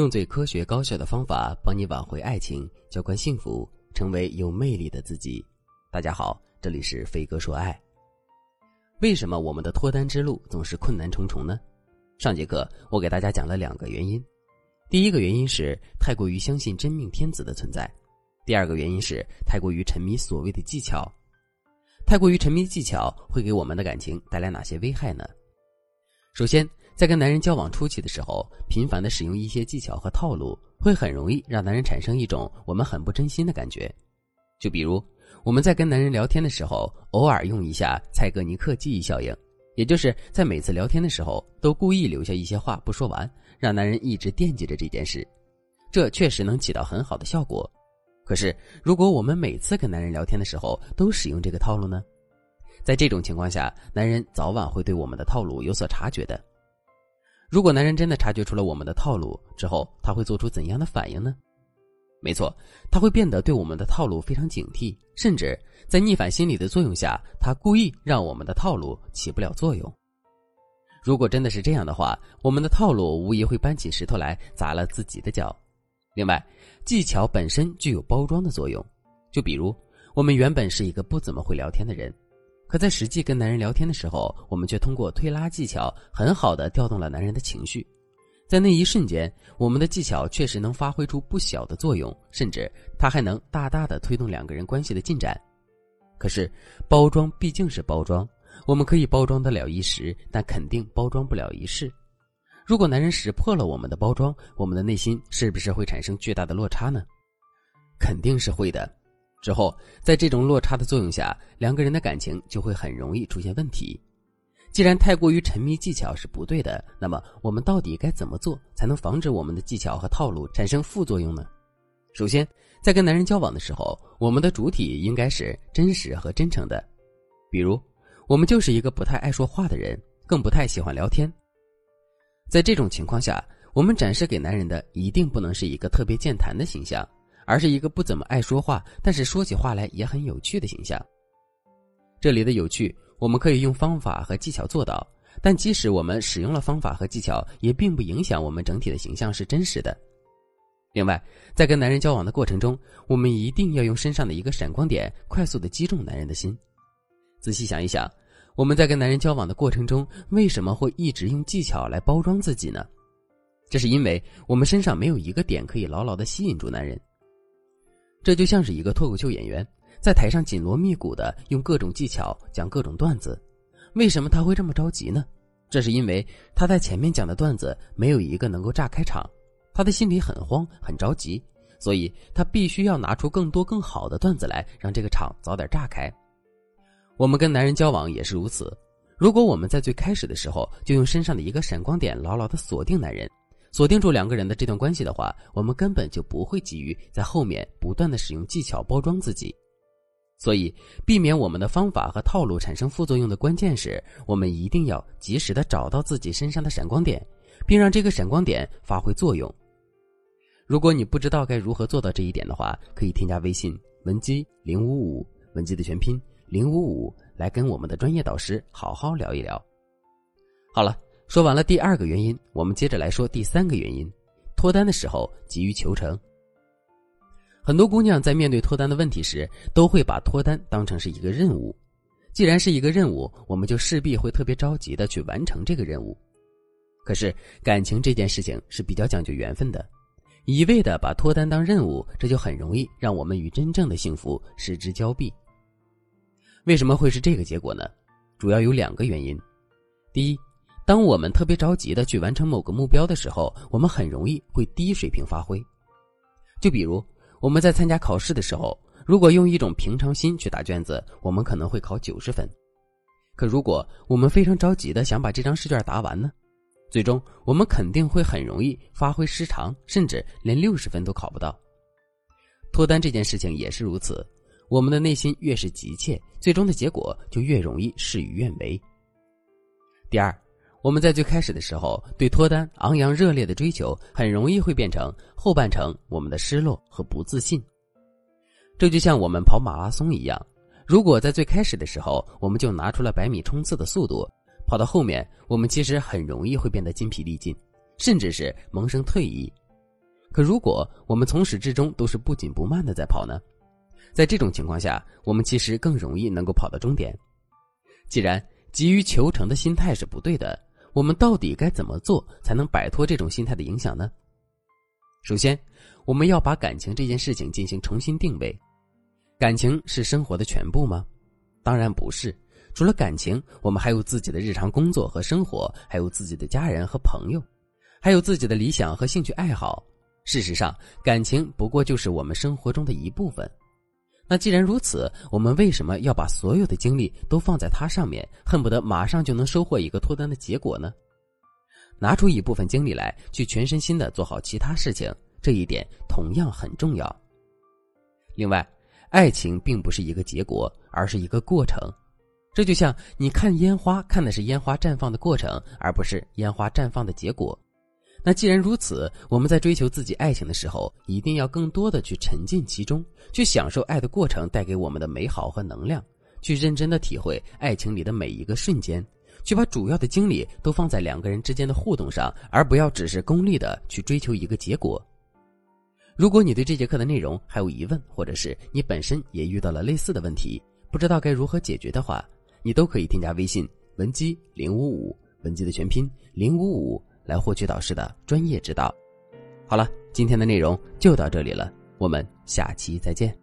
用最科学高效的方法帮你挽回爱情，浇灌幸福，成为有魅力的自己。大家好，这里是飞哥说爱。为什么我们的脱单之路总是困难重重呢？上节课我给大家讲了两个原因。第一个原因是太过于相信真命天子的存在，第二个原因是太过于沉迷所谓的技巧。太过于沉迷技巧会给我们的感情带来哪些危害呢？首先。在跟男人交往初期的时候，频繁的使用一些技巧和套路，会很容易让男人产生一种我们很不真心的感觉。就比如我们在跟男人聊天的时候，偶尔用一下蔡格尼克记忆效应，也就是在每次聊天的时候都故意留下一些话不说完，让男人一直惦记着这件事。这确实能起到很好的效果。可是如果我们每次跟男人聊天的时候都使用这个套路呢？在这种情况下，男人早晚会对我们的套路有所察觉的。如果男人真的察觉出了我们的套路之后，他会做出怎样的反应呢？没错，他会变得对我们的套路非常警惕，甚至在逆反心理的作用下，他故意让我们的套路起不了作用。如果真的是这样的话，我们的套路无疑会搬起石头来砸了自己的脚。另外，技巧本身具有包装的作用，就比如我们原本是一个不怎么会聊天的人。可在实际跟男人聊天的时候，我们却通过推拉技巧，很好的调动了男人的情绪。在那一瞬间，我们的技巧确实能发挥出不小的作用，甚至它还能大大的推动两个人关系的进展。可是，包装毕竟是包装，我们可以包装得了一时，但肯定包装不了一世。如果男人识破了我们的包装，我们的内心是不是会产生巨大的落差呢？肯定是会的。之后，在这种落差的作用下，两个人的感情就会很容易出现问题。既然太过于沉迷技巧是不对的，那么我们到底该怎么做才能防止我们的技巧和套路产生副作用呢？首先，在跟男人交往的时候，我们的主体应该是真实和真诚的。比如，我们就是一个不太爱说话的人，更不太喜欢聊天。在这种情况下，我们展示给男人的一定不能是一个特别健谈的形象。而是一个不怎么爱说话，但是说起话来也很有趣的形象。这里的有趣，我们可以用方法和技巧做到，但即使我们使用了方法和技巧，也并不影响我们整体的形象是真实的。另外，在跟男人交往的过程中，我们一定要用身上的一个闪光点，快速的击中男人的心。仔细想一想，我们在跟男人交往的过程中，为什么会一直用技巧来包装自己呢？这是因为我们身上没有一个点可以牢牢的吸引住男人。这就像是一个脱口秀演员在台上紧锣密鼓的用各种技巧讲各种段子，为什么他会这么着急呢？这是因为他在前面讲的段子没有一个能够炸开场，他的心里很慌很着急，所以他必须要拿出更多更好的段子来让这个场早点炸开。我们跟男人交往也是如此，如果我们在最开始的时候就用身上的一个闪光点牢牢的锁定男人。锁定住两个人的这段关系的话，我们根本就不会急于在后面不断的使用技巧包装自己。所以，避免我们的方法和套路产生副作用的关键是我们一定要及时的找到自己身上的闪光点，并让这个闪光点发挥作用。如果你不知道该如何做到这一点的话，可以添加微信文姬零五五，文姬的全拼零五五，来跟我们的专业导师好好聊一聊。好了。说完了第二个原因，我们接着来说第三个原因：脱单的时候急于求成。很多姑娘在面对脱单的问题时，都会把脱单当成是一个任务。既然是一个任务，我们就势必会特别着急的去完成这个任务。可是感情这件事情是比较讲究缘分的，一味的把脱单当任务，这就很容易让我们与真正的幸福失之交臂。为什么会是这个结果呢？主要有两个原因。第一，当我们特别着急的去完成某个目标的时候，我们很容易会低水平发挥。就比如我们在参加考试的时候，如果用一种平常心去答卷子，我们可能会考九十分。可如果我们非常着急的想把这张试卷答完呢，最终我们肯定会很容易发挥失常，甚至连六十分都考不到。脱单这件事情也是如此，我们的内心越是急切，最终的结果就越容易事与愿违。第二。我们在最开始的时候对脱单昂扬热烈的追求，很容易会变成后半程我们的失落和不自信。这就像我们跑马拉松一样，如果在最开始的时候我们就拿出了百米冲刺的速度，跑到后面我们其实很容易会变得筋疲力尽，甚至是萌生退意。可如果我们从始至终都是不紧不慢的在跑呢？在这种情况下，我们其实更容易能够跑到终点。既然急于求成的心态是不对的，我们到底该怎么做才能摆脱这种心态的影响呢？首先，我们要把感情这件事情进行重新定位。感情是生活的全部吗？当然不是。除了感情，我们还有自己的日常工作和生活，还有自己的家人和朋友，还有自己的理想和兴趣爱好。事实上，感情不过就是我们生活中的一部分。那既然如此，我们为什么要把所有的精力都放在它上面，恨不得马上就能收获一个脱单的结果呢？拿出一部分精力来，去全身心的做好其他事情，这一点同样很重要。另外，爱情并不是一个结果，而是一个过程。这就像你看烟花，看的是烟花绽放的过程，而不是烟花绽放的结果。那既然如此，我们在追求自己爱情的时候，一定要更多的去沉浸其中，去享受爱的过程带给我们的美好和能量，去认真的体会爱情里的每一个瞬间，去把主要的精力都放在两个人之间的互动上，而不要只是功利的去追求一个结果。如果你对这节课的内容还有疑问，或者是你本身也遇到了类似的问题，不知道该如何解决的话，你都可以添加微信文姬零五五，文姬的全拼零五五。来获取导师的专业指导。好了，今天的内容就到这里了，我们下期再见。